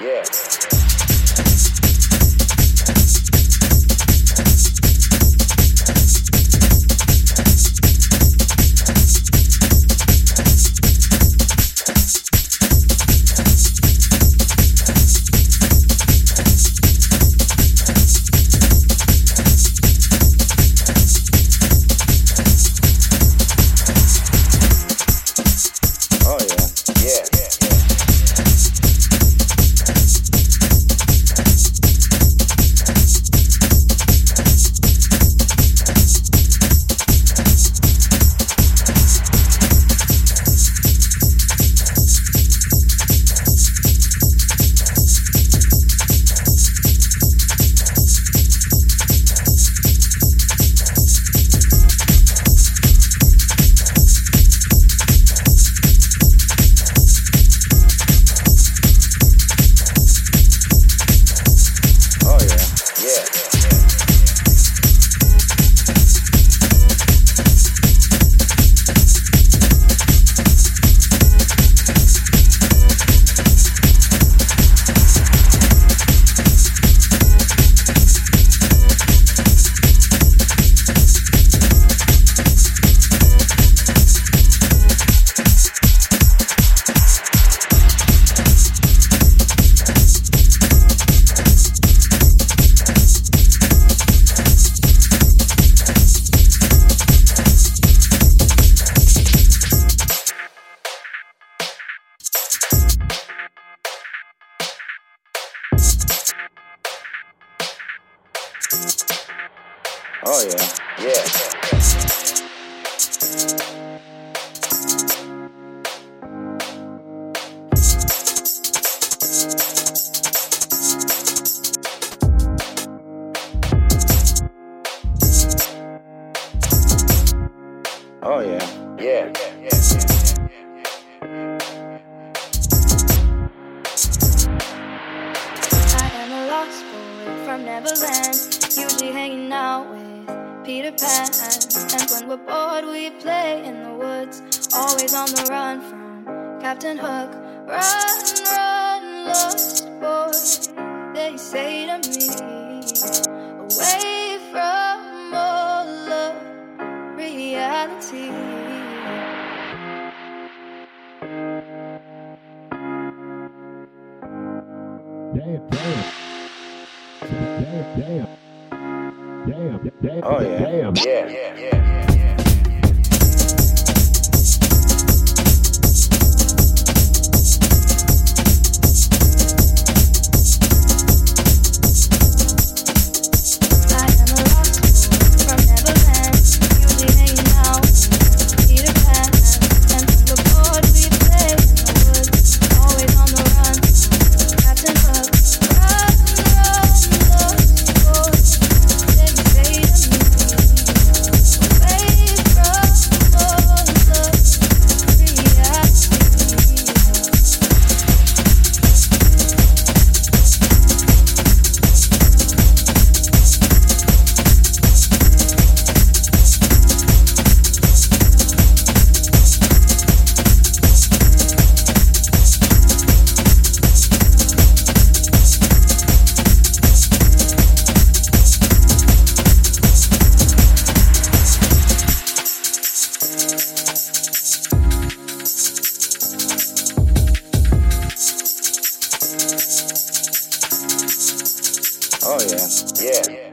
Yeah. Oh, yeah, yeah. Oh yeah, yeah, yeah, yeah. I am a lost boy from Neverland, usually hanging out with Peter Pan. And when we're bored, we play in the woods, always on the run from Captain Hook. Run, run, lost boy, they say to me, away from all of reality. Damn, damn. Damn, damn. Damn, damn. Oh yeah, Damn. yeah, yeah, yeah. Oh yeah. Yeah.